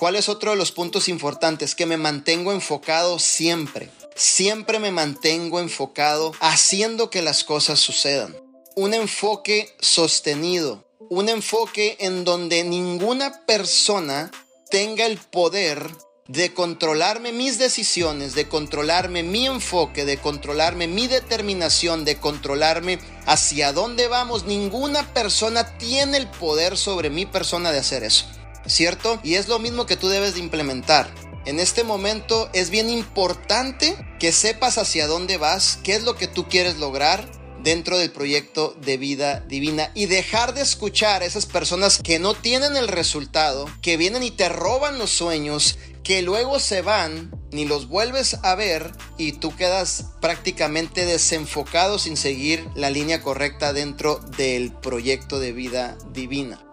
¿Cuál es otro de los puntos importantes? Que me mantengo enfocado siempre. Siempre me mantengo enfocado haciendo que las cosas sucedan. Un enfoque sostenido. Un enfoque en donde ninguna persona tenga el poder de controlarme mis decisiones, de controlarme mi enfoque, de controlarme mi determinación, de controlarme hacia dónde vamos. Ninguna persona tiene el poder sobre mi persona de hacer eso, ¿cierto? Y es lo mismo que tú debes de implementar. En este momento es bien importante que sepas hacia dónde vas, qué es lo que tú quieres lograr, dentro del proyecto de vida divina y dejar de escuchar a esas personas que no tienen el resultado, que vienen y te roban los sueños, que luego se van, ni los vuelves a ver y tú quedas prácticamente desenfocado sin seguir la línea correcta dentro del proyecto de vida divina.